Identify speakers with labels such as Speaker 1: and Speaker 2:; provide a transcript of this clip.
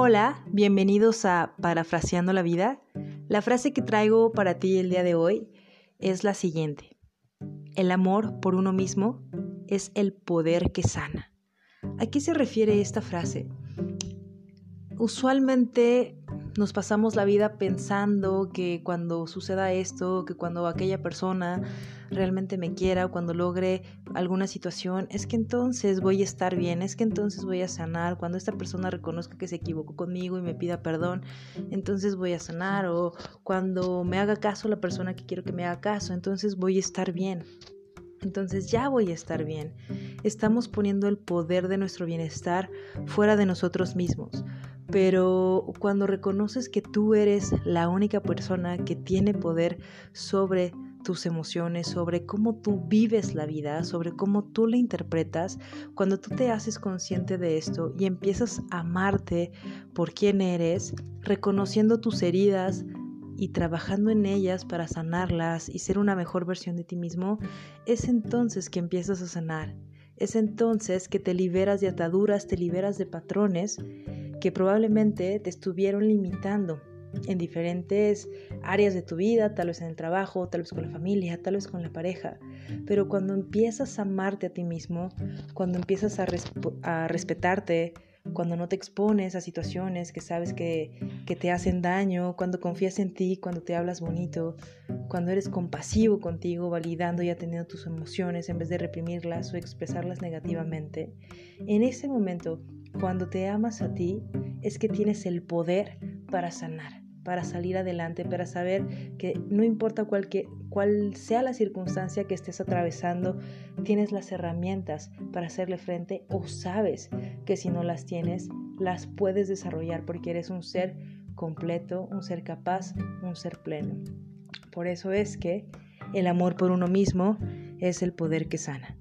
Speaker 1: Hola, bienvenidos a Parafraseando la Vida. La frase que traigo para ti el día de hoy es la siguiente. El amor por uno mismo es el poder que sana. ¿A qué se refiere esta frase? Usualmente nos pasamos la vida pensando que cuando suceda esto, que cuando aquella persona realmente me quiera o cuando logre alguna situación, es que entonces voy a estar bien, es que entonces voy a sanar, cuando esta persona reconozca que se equivocó conmigo y me pida perdón, entonces voy a sanar o cuando me haga caso la persona que quiero que me haga caso, entonces voy a estar bien. Entonces ya voy a estar bien. Estamos poniendo el poder de nuestro bienestar fuera de nosotros mismos pero cuando reconoces que tú eres la única persona que tiene poder sobre tus emociones, sobre cómo tú vives la vida, sobre cómo tú la interpretas, cuando tú te haces consciente de esto y empiezas a amarte por quien eres, reconociendo tus heridas y trabajando en ellas para sanarlas y ser una mejor versión de ti mismo, es entonces que empiezas a sanar. Es entonces que te liberas de ataduras, te liberas de patrones que probablemente te estuvieron limitando en diferentes áreas de tu vida, tal vez en el trabajo, tal vez con la familia, tal vez con la pareja. Pero cuando empiezas a amarte a ti mismo, cuando empiezas a, a respetarte, cuando no te expones a situaciones que sabes que, que, te hacen daño, cuando confías en ti, cuando te hablas bonito, cuando eres compasivo contigo, validando y atendiendo tus emociones en vez de reprimirlas o expresarlas negativamente, en ese momento cuando te amas a ti es que tienes el poder para sanar, para salir adelante, para saber que no importa cuál, cuál sea la circunstancia que estés atravesando, tienes las herramientas para hacerle frente o sabes que si no las tienes, las puedes desarrollar porque eres un ser completo, un ser capaz, un ser pleno. Por eso es que el amor por uno mismo es el poder que sana.